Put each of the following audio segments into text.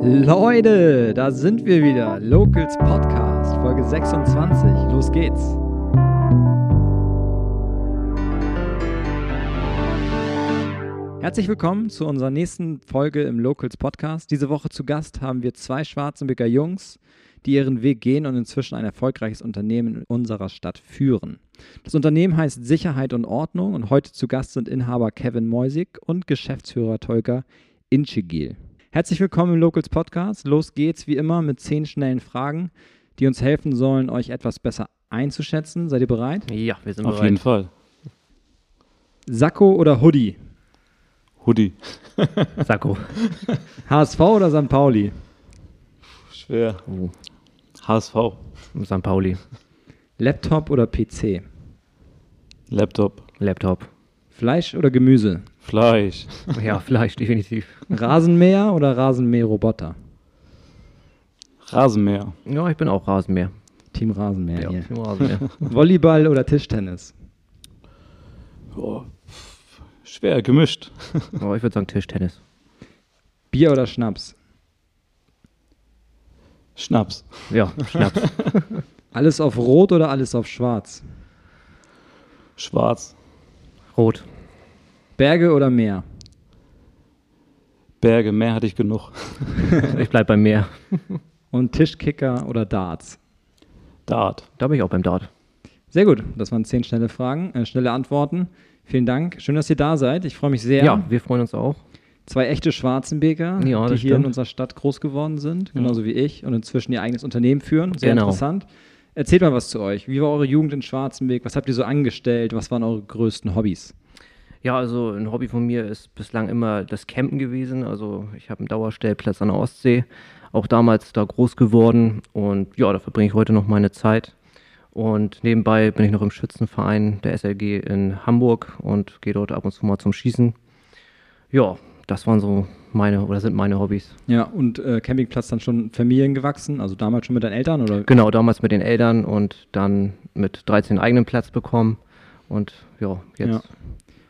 Leute, da sind wir wieder. Locals Podcast, Folge 26. Los geht's. Herzlich willkommen zu unserer nächsten Folge im Locals Podcast. Diese Woche zu Gast haben wir zwei Schwarzenbecker Jungs, die ihren Weg gehen und inzwischen ein erfolgreiches Unternehmen in unserer Stadt führen. Das Unternehmen heißt Sicherheit und Ordnung und heute zu Gast sind Inhaber Kevin Moisig und Geschäftsführer Tolga Inchigil. Herzlich willkommen im Locals Podcast. Los geht's wie immer mit zehn schnellen Fragen, die uns helfen sollen, euch etwas besser einzuschätzen. Seid ihr bereit? Ja, wir sind Auf bereit. jeden Fall. Sakko oder Hoodie? Hoodie. Sakko. HSV oder St. Pauli? Schwer. Oh, HSV. St. Pauli. Laptop oder PC? Laptop. Laptop. Fleisch oder Gemüse? Fleisch. Ja, Fleisch, definitiv. Rasenmäher oder Rasenmäherroboter? Rasenmäher. Ja, ich bin auch Rasenmäher. Team Rasenmäher Ja, hier. bin Rasenmäher. Volleyball oder Tischtennis? Oh, schwer, gemischt. Aber ich würde sagen Tischtennis. Bier oder Schnaps? Schnaps. Ja, Schnaps. Alles auf Rot oder alles auf Schwarz? Schwarz. Rot. Berge oder Meer? Berge, mehr hatte ich genug. Ich bleib beim Meer. Und Tischkicker oder Darts? Dart. Da bin ich auch beim Dart. Sehr gut, das waren zehn schnelle Fragen, äh, schnelle Antworten. Vielen Dank. Schön, dass ihr da seid. Ich freue mich sehr. Ja, wir freuen uns auch. Zwei echte Schwarzenbeker, Ja, die hier in stimmt. unserer Stadt groß geworden sind, genauso wie ich, und inzwischen ihr eigenes Unternehmen führen. Sehr Genau. interessant. Erzählt mal was zu euch. Wie war eure Jugend in Schwarzenberg? Was habt ihr so angestellt? Was waren eure größten Hobbys? Ja, also ein Hobby von mir ist bislang immer das Campen gewesen. Also ich habe einen Dauerstellplatz an der Ostsee, auch damals da groß geworden und ja, da verbringe ich heute noch meine Zeit. Und nebenbei bin ich noch im Schützenverein der SLG in Hamburg und gehe dort ab und zu mal zum Schießen. Ja, das waren so meine oder sind meine Hobbys. Ja, und äh, Campingplatz dann schon Familien gewachsen, also damals schon mit deinen Eltern oder? Genau, damals mit den Eltern und dann mit 13 eigenen Platz bekommen und ja, jetzt Ja.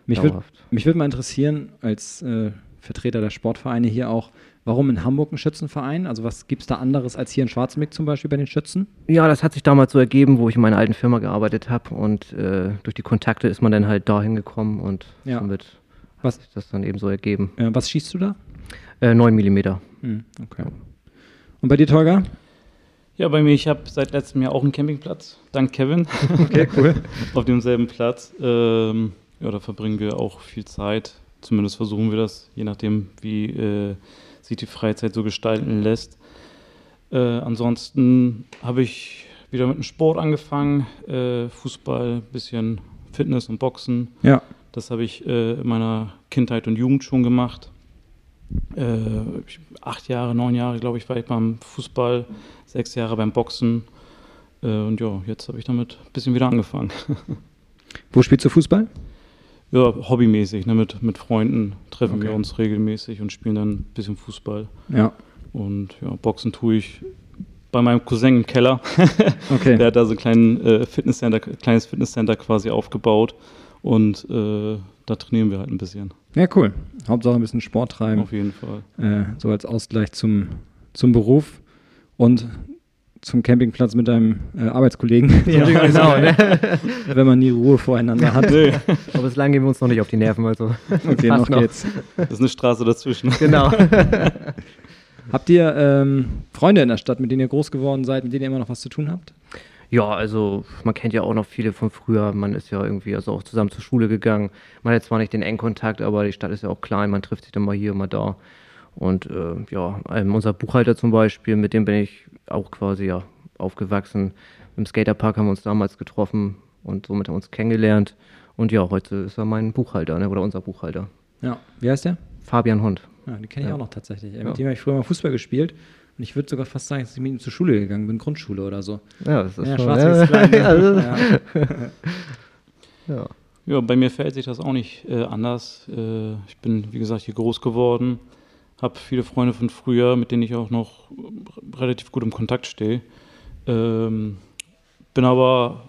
Mich würde würd mal interessieren, als äh, Vertreter der Sportvereine hier auch, warum in Hamburg ein Schützenverein? Also was gibt es da anderes als hier in Schwarzenberg zum Beispiel bei den Schützen? Ja, das hat sich damals so ergeben, wo ich in meiner alten Firma gearbeitet habe und äh, durch die Kontakte ist man dann halt dahin gekommen und Ja. somit Was- hat sich das dann eben so ergeben. Äh, was schießt du da? Äh, 9 Millimeter. Hm, okay. Und bei dir, Tolga? Ja, bei mir, ich habe seit letztem Jahr auch einen Campingplatz. Dank Kevin. Okay, cool. Auf demselben Platz. Ähm, ja, da verbringen wir auch viel Zeit. Zumindest versuchen wir das, je nachdem, wie äh, sich die Freizeit so gestalten lässt. Äh, ansonsten habe ich wieder mit dem Sport angefangen. Äh, Fußball, bisschen Fitness und Boxen. Ja. Das habe ich äh, in meiner Kindheit und Jugend schon gemacht. Äh, ich- acht Jahre, neun Jahre, glaube ich, war ich beim Fußball, sechs Jahre beim Boxen. Äh, und ja, jetzt habe ich damit ein bisschen wieder angefangen. Wo spielst du Fußball? Ja, hobbymäßig, ne, mit, mit Freunden treffen Okay. wir uns regelmäßig und spielen dann ein bisschen Fußball. Ja. Und ja, Boxen tue ich bei meinem Cousin im Keller. Okay. Der hat da so ein kleinen, äh, Fitnesscenter, kleines Fitnesscenter quasi aufgebaut. Und äh, da trainieren wir halt ein bisschen. Ja, cool. Hauptsache ein bisschen Sport treiben, Auf jeden Fall. äh, so als Ausgleich zum, zum Beruf und zum Campingplatz mit deinem äh, Arbeitskollegen. Nicht so geil, Wenn man nie Ruhe voreinander hat. Nee, Aber bislang gehen wir uns noch nicht auf die Nerven, also. Okay, noch noch. geht's. das ist eine Straße dazwischen. Genau. Habt ihr ähm, Freunde in der Stadt, mit denen ihr groß geworden seid, mit denen ihr immer noch was zu tun habt? Ja, also man kennt ja auch noch viele von früher. Man ist ja irgendwie also auch zusammen zur Schule gegangen. Man hat zwar nicht den engen Kontakt, aber die Stadt ist ja auch klein. Man trifft sich dann mal hier, mal da. Und äh, ja, ähm, unser Buchhalter zum Beispiel, mit dem bin ich auch quasi ja aufgewachsen. Im Skaterpark haben wir uns damals getroffen und somit haben wir uns kennengelernt. Und ja, heute ist er mein Buchhalter, ne? oder unser Buchhalter. Ja. Wie heißt der? Fabian Hund. Ja, den kenne ich Ja. auch noch tatsächlich. Ja. Mit dem habe ich früher mal Fußball gespielt. Und ich würde sogar fast sagen, dass ich mit ihm zur Schule gegangen bin, Grundschule oder so. Ja, das ist ja, schon, Schwarzwald ist klein. also, Ne? ja. ja. Ja, bei mir verhält sich das auch nicht äh, anders. Äh, ich bin, wie gesagt, hier groß geworden, habe viele Freunde von früher, mit denen ich auch noch relativ gut im Kontakt stehe. Ähm, bin aber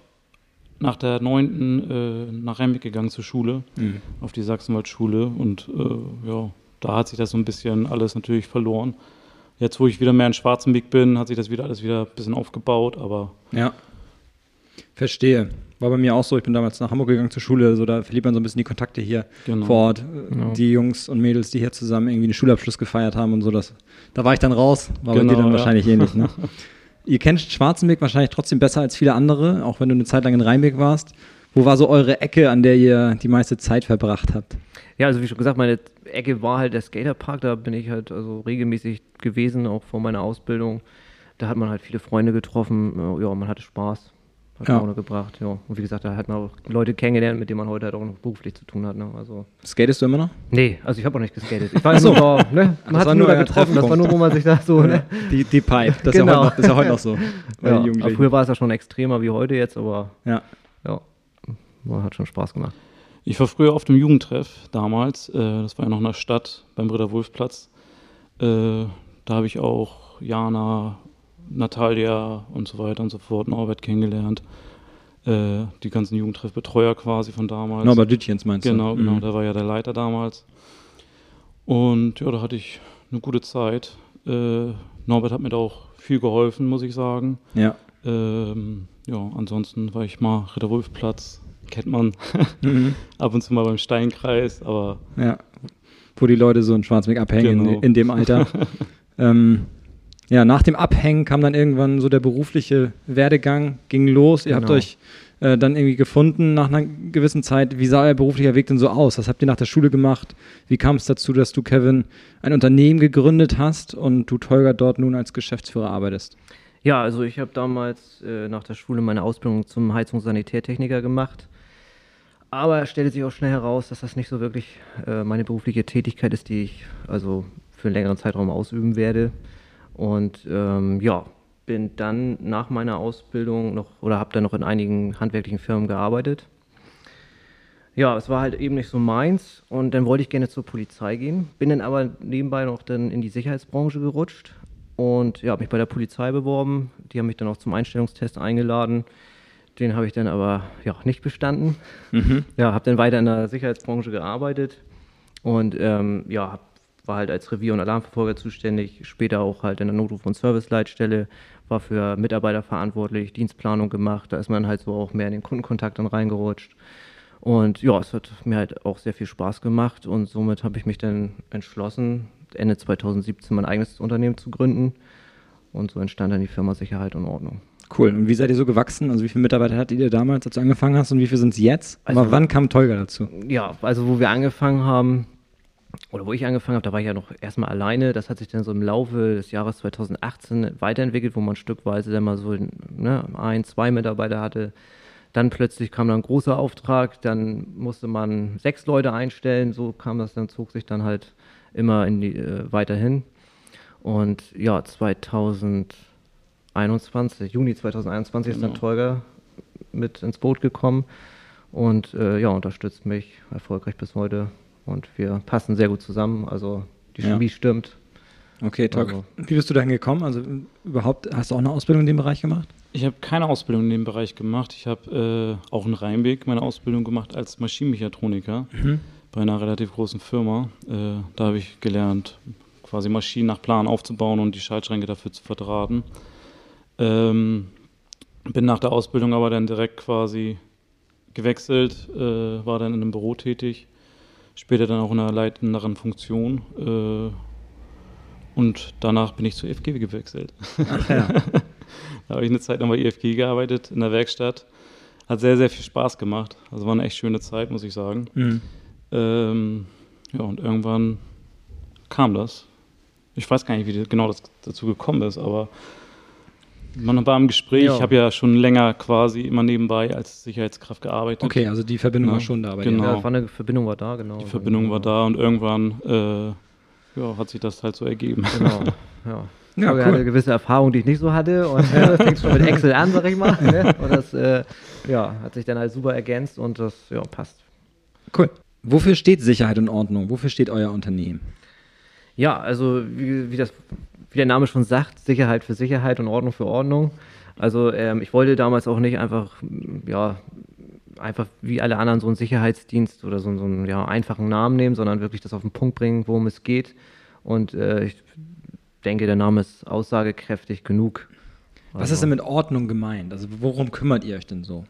nach der neunten äh, nach Rembeck gegangen zur Schule, Mhm. auf die Sachsenwaldschule und äh, ja, da hat sich das so ein bisschen alles natürlich verloren. Jetzt, wo ich wieder mehr in Schwarzenbeck bin, hat sich das wieder alles wieder ein bisschen aufgebaut, aber. Ja. Verstehe. War bei mir auch so, ich bin damals nach Hamburg gegangen zur Schule, so da verliert man so ein bisschen die Kontakte hier Genau. vor Ort. Genau. Die Jungs und Mädels, die hier zusammen irgendwie einen Schulabschluss gefeiert haben und so, das, da war ich dann raus, war bei Genau, dir dann ja. wahrscheinlich ähnlich. Ne? Ihr kennt Schwarzenberg wahrscheinlich trotzdem besser als viele andere, auch wenn du eine Zeit lang in Rheinberg warst. Wo war so eure Ecke, an der ihr die meiste Zeit verbracht habt? Ja, also wie schon gesagt, meine Ecke war halt der Skaterpark, da bin ich halt also regelmäßig gewesen, auch vor meiner Ausbildung. Da hat man halt viele Freunde getroffen, äh, ja, man hatte Spaß, hat Ja. Laune gebracht, ja. Und wie gesagt, da hat man auch Leute kennengelernt, mit denen man heute halt auch noch beruflich zu tun hat, ne? Also, Skatest du immer noch? nee, also ich habe auch nicht geskatet. Ich war so, ne? Das Man hat nur nur da getroffen, das war nur, wo man sich da so, ne? Die, die Pipe, das, ist Genau. ja heute noch, das ist ja heute noch so. Ja, aber Jugendlichen. früher war es ja schon extremer wie heute jetzt, aber Ja. ja, man hat schon Spaß gemacht. Ich war früher auf dem Jugendtreff damals. Äh, das war ja noch in der Stadt beim Britta-Wulf-Platz. Äh, da habe ich auch Jana, Natalia und so weiter und so fort, Norbert kennengelernt. Äh, die ganzen Jugendtreffbetreuer quasi von damals. Norbert Dütjens meinst du? Genau, genau, Mhm. der war ja der Leiter damals. Und ja, da hatte ich eine gute Zeit. Äh, Norbert hat mir da auch viel geholfen, muss ich sagen. Ja. Ähm, ja, ansonsten war ich mal Ritter-Wulf-Platz, kennt man Mhm. ab und zu mal beim Steinkreis, aber Ja, wo die Leute so in Schwarzweg abhängen Genau. in, in dem Alter. ähm, ja, nach dem Abhängen kam dann irgendwann so der berufliche Werdegang, ging los. Ihr habt Genau. euch äh, dann irgendwie gefunden nach einer gewissen Zeit. Wie sah euer beruflicher Weg denn so aus? Was habt ihr nach der Schule gemacht? Wie kam es dazu, dass du, Kevin, ein Unternehmen gegründet hast und du, Tolga, dort nun als Geschäftsführer arbeitest? Ja, also ich habe damals äh, nach der Schule meine Ausbildung zum Heizungs- und Sanitärtechniker gemacht. Aber es stellte sich auch schnell heraus, dass das nicht so wirklich äh, meine berufliche Tätigkeit ist, die ich also für einen längeren Zeitraum ausüben werde. Und ähm, ja, bin dann nach meiner Ausbildung noch oder habe dann noch in einigen handwerklichen Firmen gearbeitet. Ja, es war halt eben nicht so meins und dann wollte ich gerne zur Polizei gehen, bin dann aber nebenbei noch dann in die Sicherheitsbranche gerutscht und ja, habe mich bei der Polizei beworben. Die haben mich dann auch zum Einstellungstest eingeladen. Den habe ich dann aber ja nicht bestanden. Ja, habe dann weiter in der Sicherheitsbranche gearbeitet und ähm, ja, hab, war halt als Revier- und Alarmverfolger zuständig, später auch halt in der Notruf- und Serviceleitstelle, war für Mitarbeiter verantwortlich, Dienstplanung gemacht, da ist man halt so auch mehr in den Kundenkontakt dann reingerutscht. Und ja, es hat mir halt auch sehr viel Spaß gemacht und somit habe ich mich dann entschlossen, Ende 2017 mein eigenes Unternehmen zu gründen. Und so entstand dann die Firma Sicherheit und Ordnung. Cool. Und wie seid ihr so gewachsen? Also wie viele Mitarbeiter hattet ihr damals, als du angefangen hast und wie viele sind es jetzt? Also- Aber wann kam Tolga dazu? Ja, also wo wir angefangen haben, oder wo ich angefangen habe, da war ich ja noch erstmal alleine. Das hat sich dann so im Laufe des Jahres 2018 weiterentwickelt, wo man stückweise dann mal so ne, ein, zwei Mitarbeiter hatte. Dann plötzlich kam dann ein großer Auftrag, dann musste man sechs Leute einstellen. So kam das dann, zog sich dann halt immer in die, äh, weiterhin. Und ja, 2021, Juni 2021 ist dann Genau. Tolga mit ins Boot gekommen und äh, ja, unterstützt mich erfolgreich bis heute. Und wir passen sehr gut zusammen. Also die Ja. Chemie stimmt. Okay, Tolga. Also- Wie bist du dahin gekommen? Also überhaupt, hast du auch eine Ausbildung in dem Bereich gemacht? ich habe keine Ausbildung in dem Bereich gemacht. Ich habe äh, auch in Rheinbeck meine Ausbildung gemacht als Maschinenmechatroniker bei einer relativ großen Firma. Äh, da habe ich gelernt, quasi Maschinen nach Plan aufzubauen und die Schaltschränke dafür zu verdrahten. Ähm, bin nach der Ausbildung aber dann direkt quasi gewechselt, äh, war dann in einem Büro tätig, später dann auch in einer leitenderen Funktion. Äh, und danach bin ich zur EFG gewechselt. Ach ja. Da habe ich eine Zeit lang bei IFG gearbeitet, in der Werkstatt. Hat sehr, sehr viel Spaß gemacht. Also war eine echt schöne Zeit, muss ich sagen. Mhm. Ähm, ja, und irgendwann kam das. Ich weiß gar nicht, wie genau das dazu gekommen ist, aber man war im Gespräch. Ja. Ich habe ja schon länger quasi immer nebenbei als Sicherheitskraft gearbeitet. Okay, also die Verbindung Ja, war schon da bei genau. dir. Ja, eine Verbindung war da, genau. Die Verbindung war da und irgendwann äh, ja, hat sich das halt so ergeben. Genau. Ja. Ja, Aber er cool. hatte eine gewisse Erfahrung, die ich nicht so hatte. Und äh, fing schon mit Excel an, sag ich mal. Ne? Und das äh, ja, hat sich dann halt super ergänzt und das ja, passt. Cool. Wofür steht Sicherheit und Ordnung? Wofür steht euer Unternehmen? Ja, also wie, wie, das, wie der Name schon sagt, Sicherheit für Sicherheit und Ordnung für Ordnung. Also ähm, ich wollte damals auch nicht einfach, ja, einfach wie alle anderen so einen Sicherheitsdienst oder so, so einen ja, einfachen Namen nehmen, sondern wirklich das auf den Punkt bringen, worum es geht. Und äh, ich denke, der Name ist aussagekräftig genug. Was also. ist denn mit Ordnung gemeint? Also worum kümmert ihr euch denn so?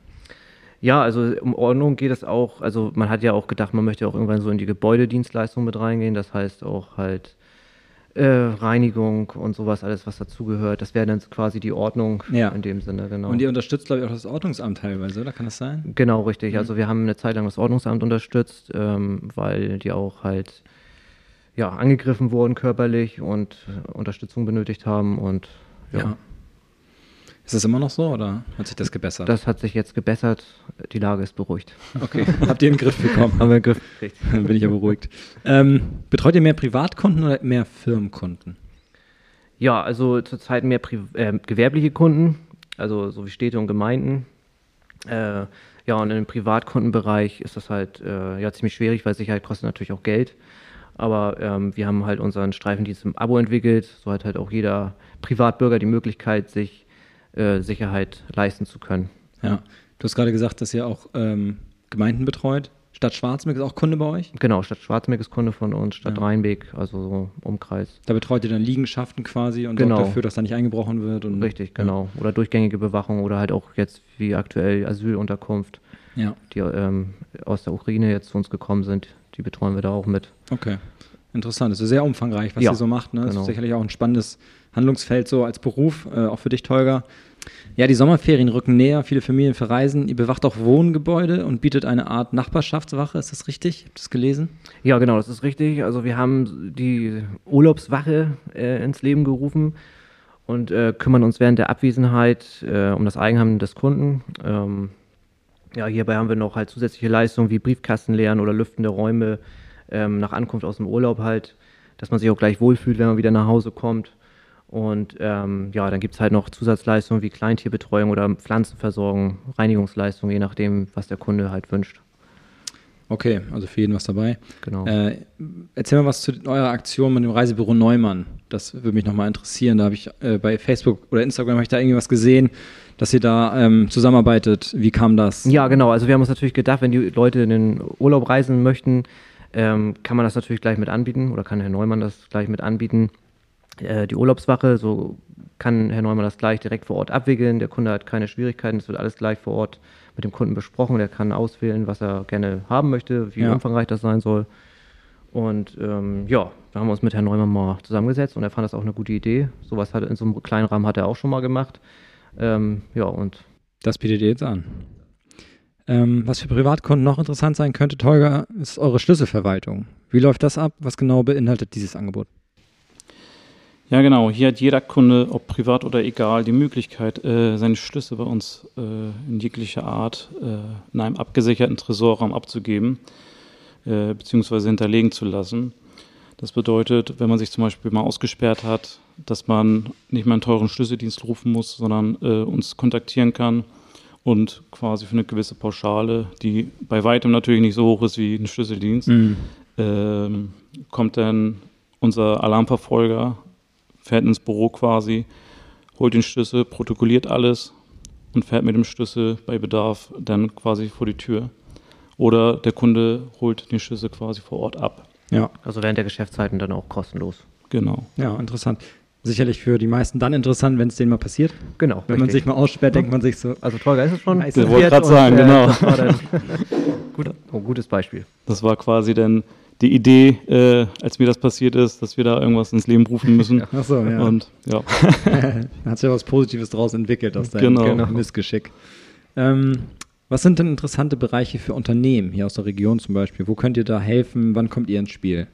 Ja, also um Ordnung geht es auch, also man hat ja auch gedacht, man möchte auch irgendwann so in die Gebäudedienstleistung mit reingehen, das heißt auch halt äh, Reinigung und sowas, alles was dazugehört. Das wäre dann quasi die Ordnung ja. in dem Sinne, genau. Und ihr unterstützt, glaube ich, auch das Ordnungsamt teilweise, oder kann das sein? Genau, richtig. Mhm. Also wir haben eine Zeit lang das Ordnungsamt unterstützt, ähm, weil die auch halt ja, angegriffen wurden körperlich und Unterstützung benötigt haben und ja. ja. Ist das immer noch so oder hat sich das gebessert? Das hat sich jetzt gebessert. Die Lage ist beruhigt. Okay. Habt ihr einen Griff bekommen? Haben wir einen Griff gekriegt. Dann bin ich ja beruhigt. Ähm, betreut ihr mehr Privatkunden oder mehr Firmenkunden? Ja, also zurzeit mehr Pri äh, gewerbliche Kunden, also so wie Städte und Gemeinden. Äh, ja, und im Privatkundenbereich ist das halt äh, ja ziemlich schwierig, weil Sicherheit kostet natürlich auch Geld. Aber ähm, wir haben halt unseren Streifendienst im Abo entwickelt. So hat halt auch jeder Privatbürger die Möglichkeit, sich äh, Sicherheit leisten zu können. Ja, du hast gerade gesagt, dass ihr auch ähm, Gemeinden betreut. Stadt Schwarzmeck ist auch Kunde bei euch? Genau, Stadt Schwarzmeck ist Kunde von uns, Stadt ja. Rheinbeck, also so Umkreis. Da betreut ihr dann Liegenschaften quasi und genau. sorgt dafür, dass da nicht eingebrochen wird. Und, Richtig, genau. Ja. Oder durchgängige Bewachung oder halt auch jetzt wie aktuell Asylunterkunft, ja. die ähm, aus der Ukraine jetzt zu uns gekommen sind. Die betreuen wir da auch mit. Okay. Interessant. Das ist sehr umfangreich, was ihr so macht. Ne? Das genau. ist sicherlich auch ein spannendes Handlungsfeld so als Beruf, äh, auch für dich, Tolga. Ja, die Sommerferien rücken näher, viele Familien verreisen. Ihr bewacht auch Wohngebäude und bietet eine Art Nachbarschaftswache. Ist das richtig? Habt ihr das gelesen? Ja, genau, das ist richtig. Also wir haben die Urlaubswache äh, ins Leben gerufen und äh, kümmern uns während der Abwesenheit äh, um das Eigenheim des Kunden. Ähm, ja, hierbei haben wir noch halt zusätzliche Leistungen wie Briefkasten leeren oder Lüften der Räume ähm, nach Ankunft aus dem Urlaub halt, dass man sich auch gleich wohlfühlt, wenn man wieder nach Hause kommt. Und ähm, ja, dann gibt es halt noch Zusatzleistungen wie Kleintierbetreuung oder Pflanzenversorgung, Reinigungsleistungen, je nachdem, was der Kunde halt wünscht. Okay, also für jeden was dabei. Genau. Äh, erzähl mal was zu eurer Aktion mit dem Reisebüro Neumann. Das würde mich nochmal interessieren. Da habe ich äh, bei Facebook oder Instagram habe ich da irgendwas gesehen, dass ihr da ähm, zusammenarbeitet. Wie kam das? Ja, genau. Also wir haben uns natürlich gedacht, wenn die Leute in den Urlaub reisen möchten, ähm, kann man das natürlich gleich mit anbieten oder kann Herr Neumann das gleich mit anbieten. Äh, die Urlaubswache, so kann Herr Neumann das gleich direkt vor Ort abwickeln. Der Kunde hat keine Schwierigkeiten, es wird alles gleich vor Ort mit dem Kunden besprochen. Der kann auswählen, was er gerne haben möchte, wie ja. umfangreich das sein soll. Und ähm, ja, da haben wir uns mit Herrn Neumann mal zusammengesetzt und er fand das auch eine gute Idee. Sowas hat in so einem kleinen Rahmen hat er auch schon mal gemacht. Ähm, ja, und. Das bietet ihr jetzt an. Ähm, was für Privatkunden noch interessant sein könnte, Tolga, ist eure Schlüsselverwaltung. Wie läuft das ab? Was genau beinhaltet dieses Angebot? Ja, genau. Hier hat jeder Kunde, ob privat oder egal, die Möglichkeit, äh, seine Schlüssel bei uns äh, in jeglicher Art äh, in einem abgesicherten Tresorraum abzugeben äh, bzw. hinterlegen zu lassen. Das bedeutet, wenn man sich zum Beispiel mal ausgesperrt hat, dass man nicht mehr einen teuren Schlüsseldienst rufen muss, sondern äh, uns kontaktieren kann und quasi für eine gewisse Pauschale, die bei weitem natürlich nicht so hoch ist wie ein Schlüsseldienst, mhm. ähm, kommt dann unser Alarmverfolger, fährt ins Büro quasi, holt den Schlüssel, protokolliert alles und fährt mit dem Schlüssel bei Bedarf dann quasi vor die Tür. Oder der Kunde holt den Schlüssel quasi vor Ort ab. Ja. Also während der Geschäftszeiten dann auch kostenlos. Genau. Ja, interessant sicherlich für die meisten dann interessant, wenn es denen mal passiert. Genau. Wenn richtig. man sich mal aussperrt, denkt man sich so. Also Tolga ist es schon. Ich wollte gerade sagen, äh, genau. gut, oh, gutes Beispiel. Das war quasi dann die Idee, äh, als mir das passiert ist, dass wir da irgendwas ins Leben rufen müssen. Ach so, ja. Und ja. Hat sich ja was Positives daraus entwickelt aus deinem genau. genau. Missgeschick. Ähm, was sind denn interessante Bereiche für Unternehmen hier aus der Region zum Beispiel? Wo könnt ihr da helfen? Wann kommt ihr ins Spiel?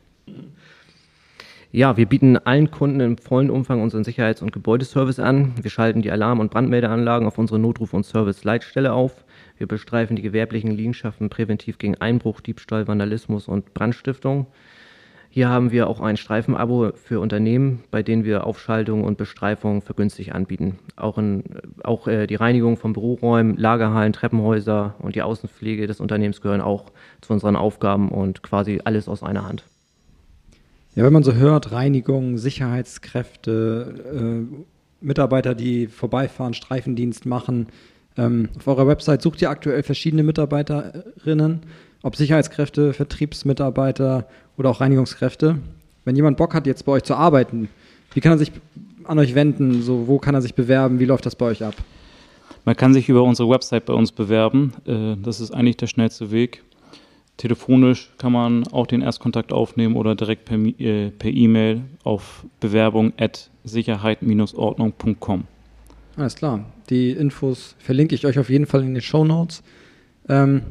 Ja, wir bieten allen Kunden im vollen Umfang unseren Sicherheits- und Gebäudeservice an. Wir schalten die Alarm- und Brandmeldeanlagen auf unsere Notruf- und Service-Leitstelle auf. Wir bestreifen die gewerblichen Liegenschaften präventiv gegen Einbruch, Diebstahl, Vandalismus und Brandstiftung. Hier haben wir auch ein Streifenabo für Unternehmen, bei denen wir Aufschaltung und Bestreifung vergünstigt anbieten. Auch, in, auch äh, die Reinigung von Büroräumen, Lagerhallen, Treppenhäuser und die Außenpflege des Unternehmens gehören auch zu unseren Aufgaben und quasi alles aus einer Hand. Ja, wenn man so hört, Reinigung, Sicherheitskräfte, äh, Mitarbeiter, die vorbeifahren, Streifendienst machen. Ähm, auf eurer Website sucht ihr aktuell verschiedene Mitarbeiterinnen, ob Sicherheitskräfte, Vertriebsmitarbeiter oder auch Reinigungskräfte. Wenn jemand Bock hat, jetzt bei euch zu arbeiten, Wie kann er sich an euch wenden? So, wo kann er sich bewerben? Wie läuft das bei euch ab? Man kann sich über unsere Website bei uns bewerben. Äh, das ist eigentlich der schnellste Weg. Telefonisch kann man auch den Erstkontakt aufnehmen oder direkt per äh, E-Mail auf bewerbung at sicherheit-ordnung.com. Alles klar. Die Infos verlinke ich euch auf jeden Fall in den Show Notes. Ähm,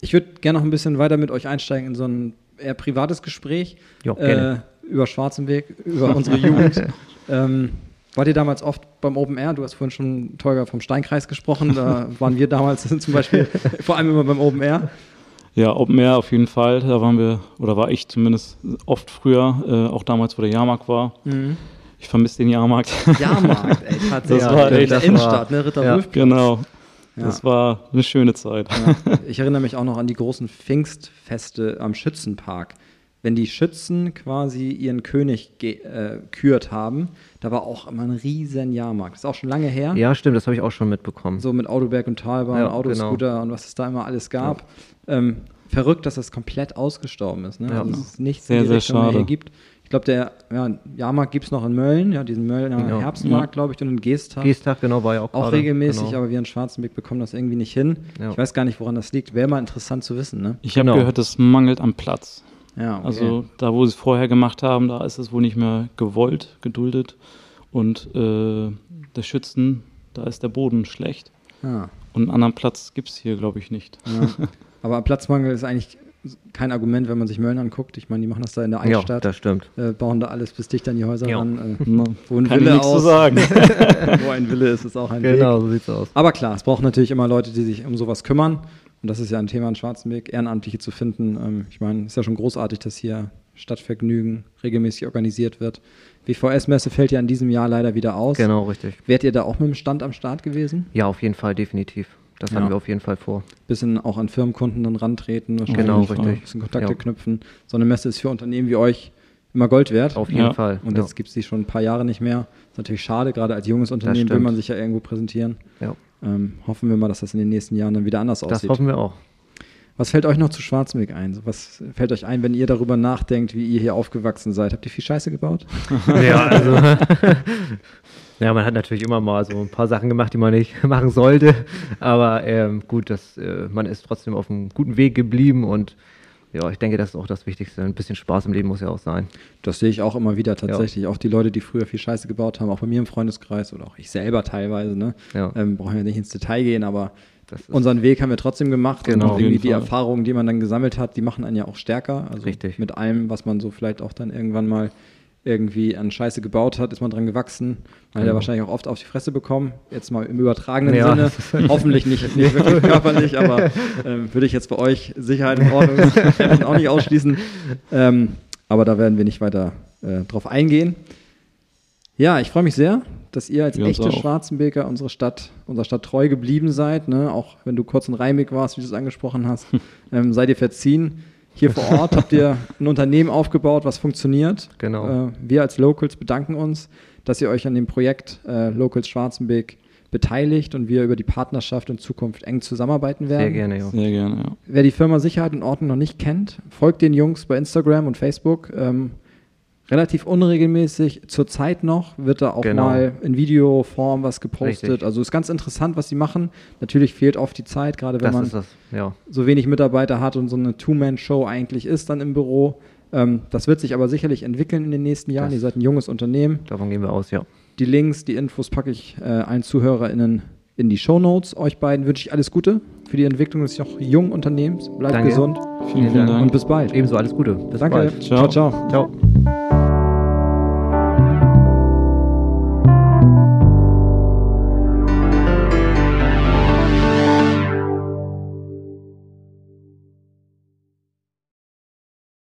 ich würde gerne noch ein bisschen weiter mit euch einsteigen in so ein eher privates Gespräch jo, äh, über Schwarzenberg, über unsere Jugend. ähm, Wart ihr damals oft beim Open Air? Du hast vorhin schon, Tolga, vom Steinkreis gesprochen. Da waren wir damals zum Beispiel vor allem immer beim Open Air. Ja, Open Air auf jeden Fall. Da waren wir, oder war ich zumindest oft früher, äh, auch damals, wo der Jahrmarkt war. Mhm. Ich vermisse den Jahrmarkt. Jahrmarkt, ey, tatsächlich. Das war echt, der Innenstadt, ne? Ritter ja, Genau. Ja. Das war eine schöne Zeit. Ja. Ich erinnere mich auch noch an die großen Pfingstfeste am Schützenpark. Wenn die Schützen quasi ihren König äh, kürt haben, da war auch immer ein riesen Jahrmarkt. Das ist auch schon lange her. Ja, stimmt, das habe ich auch schon mitbekommen. So mit Autoberg und Talbahn, ja, Autoscooter genau. und was es da immer alles gab. Ja. Ähm, verrückt, dass das komplett ausgestorben ist. Ne? Ja. Also, dass es nichts sehr, in die sehr Richtung schade. gibt. Ich glaube, der ja, Jahrmarkt gibt es noch in Mölln, ja, diesen Möllner genau. Herbstmarkt, glaube ich, und in Geestag. Geestag, genau, war ja auch Auch grade, regelmäßig, genau. aber wir in Schwarzenberg bekommen das irgendwie nicht hin. Ja. Ich weiß gar nicht, woran das liegt. Wäre mal interessant zu wissen, ne? Ich genau. habe gehört, es mangelt am Platz. Ja, okay. Also da, wo sie es vorher gemacht haben, da ist es wohl nicht mehr gewollt, geduldet. Und äh, der Schützen, da ist der Boden schlecht. Ja. Und einen anderen Platz gibt es hier, glaube ich, nicht. Ja. Aber Platzmangel ist eigentlich kein Argument, wenn man sich Mölln anguckt. Ich meine, die machen das da in der Altstadt. Ja, das stimmt. Äh, bauen da alles bis dicht an die Häuser ja. ran. Äh, wo ein Kann Wille aus, zu sagen. wo ein Wille ist, ist auch ein Genau, Weg. so sieht's aus. Aber klar, es braucht natürlich immer Leute, die sich um sowas kümmern. Und das ist ja ein Thema in Schwarzenberg, Ehrenamtliche zu finden. Ähm, ich meine, es ist ja schon großartig, dass hier Stadtvergnügen regelmäßig organisiert wird. WVS-Messe fällt ja in diesem Jahr leider wieder aus. Genau, richtig. Wärt ihr da auch mit dem Stand am Start gewesen? Ja, auf jeden Fall, definitiv. Das ja. haben wir auf jeden Fall vor. Bisschen auch an Firmenkunden dann rantreten, genau, richtig. ein bisschen Kontakte ja. knüpfen. So eine Messe ist für Unternehmen wie euch immer Gold wert. Auf jeden ja. Fall. Und jetzt gibt es die schon ein paar Jahre nicht mehr. Ist natürlich schade, gerade als junges Unternehmen will man sich ja irgendwo präsentieren. Ähm, hoffen wir mal, dass das in den nächsten Jahren dann wieder anders aussieht. Das hoffen wir auch. Was fällt euch noch zu Schwarzenberg ein? Was fällt euch ein, wenn ihr darüber nachdenkt, wie ihr hier aufgewachsen seid? Habt ihr viel Scheiße gebaut? ja, also. ja, man hat natürlich immer mal so ein paar Sachen gemacht, die man nicht machen sollte. Aber ähm, gut, das, äh, man ist trotzdem auf einem guten Weg geblieben und ja, ich denke, das ist auch das Wichtigste. Ein bisschen Spaß im Leben muss ja auch sein. Das sehe ich auch immer wieder tatsächlich. Ja. Auch die Leute, die früher viel Scheiße gebaut haben, auch bei mir im Freundeskreis oder auch ich selber teilweise, ne? Ja. Ähm, brauchen wir nicht ins Detail gehen, aber unseren Weg haben wir trotzdem gemacht. Genau, und irgendwie die Erfahrungen, die man dann gesammelt hat, die machen einen ja auch stärker. Also Richtig. mit allem, was man so vielleicht auch dann irgendwann mal irgendwie an Scheiße gebaut hat, ist man dran gewachsen. Man hat ja genau. wahrscheinlich auch oft auf die Fresse bekommen. Jetzt mal im übertragenen ja. Sinne. Hoffentlich nicht, nicht wirklich körperlich, aber ähm, würde ich jetzt bei euch Sicherheit in Ordnung auch nicht ausschließen. Ähm, aber da werden wir nicht weiter äh, drauf eingehen. Ja, ich freue mich sehr, dass ihr als wir echte Schwarzenbeker unsere Stadt, unserer Stadt treu geblieben seid. Ne? Auch wenn du kurz in Reimig warst, wie du es angesprochen hast, ähm, seid ihr verziehen. Hier vor Ort habt ihr ein Unternehmen aufgebaut, was funktioniert. Genau. Äh, wir als Locals bedanken uns, dass ihr euch an dem Projekt äh, Locals Schwarzenbeck beteiligt und wir über die Partnerschaft in Zukunft eng zusammenarbeiten werden. Sehr gerne, ja. Sehr gerne, ja. Wer die Firma Sicherheit und Ordnung noch nicht kennt, folgt den Jungs bei Instagram und Facebook. Ähm, relativ unregelmäßig. Zurzeit noch wird da auch genau. mal in Videoform was gepostet. Richtig. Also ist ganz interessant, was sie machen. Natürlich fehlt oft die Zeit, gerade wenn das man ja. so wenig Mitarbeiter hat und so eine Two-Man-Show eigentlich ist dann im Büro. Ähm, das wird sich aber sicherlich entwickeln in den nächsten Jahren. Das Ihr seid ein junges Unternehmen. Davon gehen wir aus, ja. Die Links, die Infos packe ich äh, allen ZuhörerInnen in die Show Notes. Euch beiden wünsche ich alles Gute für die Entwicklung des noch jungen Unternehmens. Bleibt Danke. gesund. Vielen, vielen Dank. Und bis bald. Ebenso alles Gute. Bis Danke. Bald. ciao. ciao. ciao.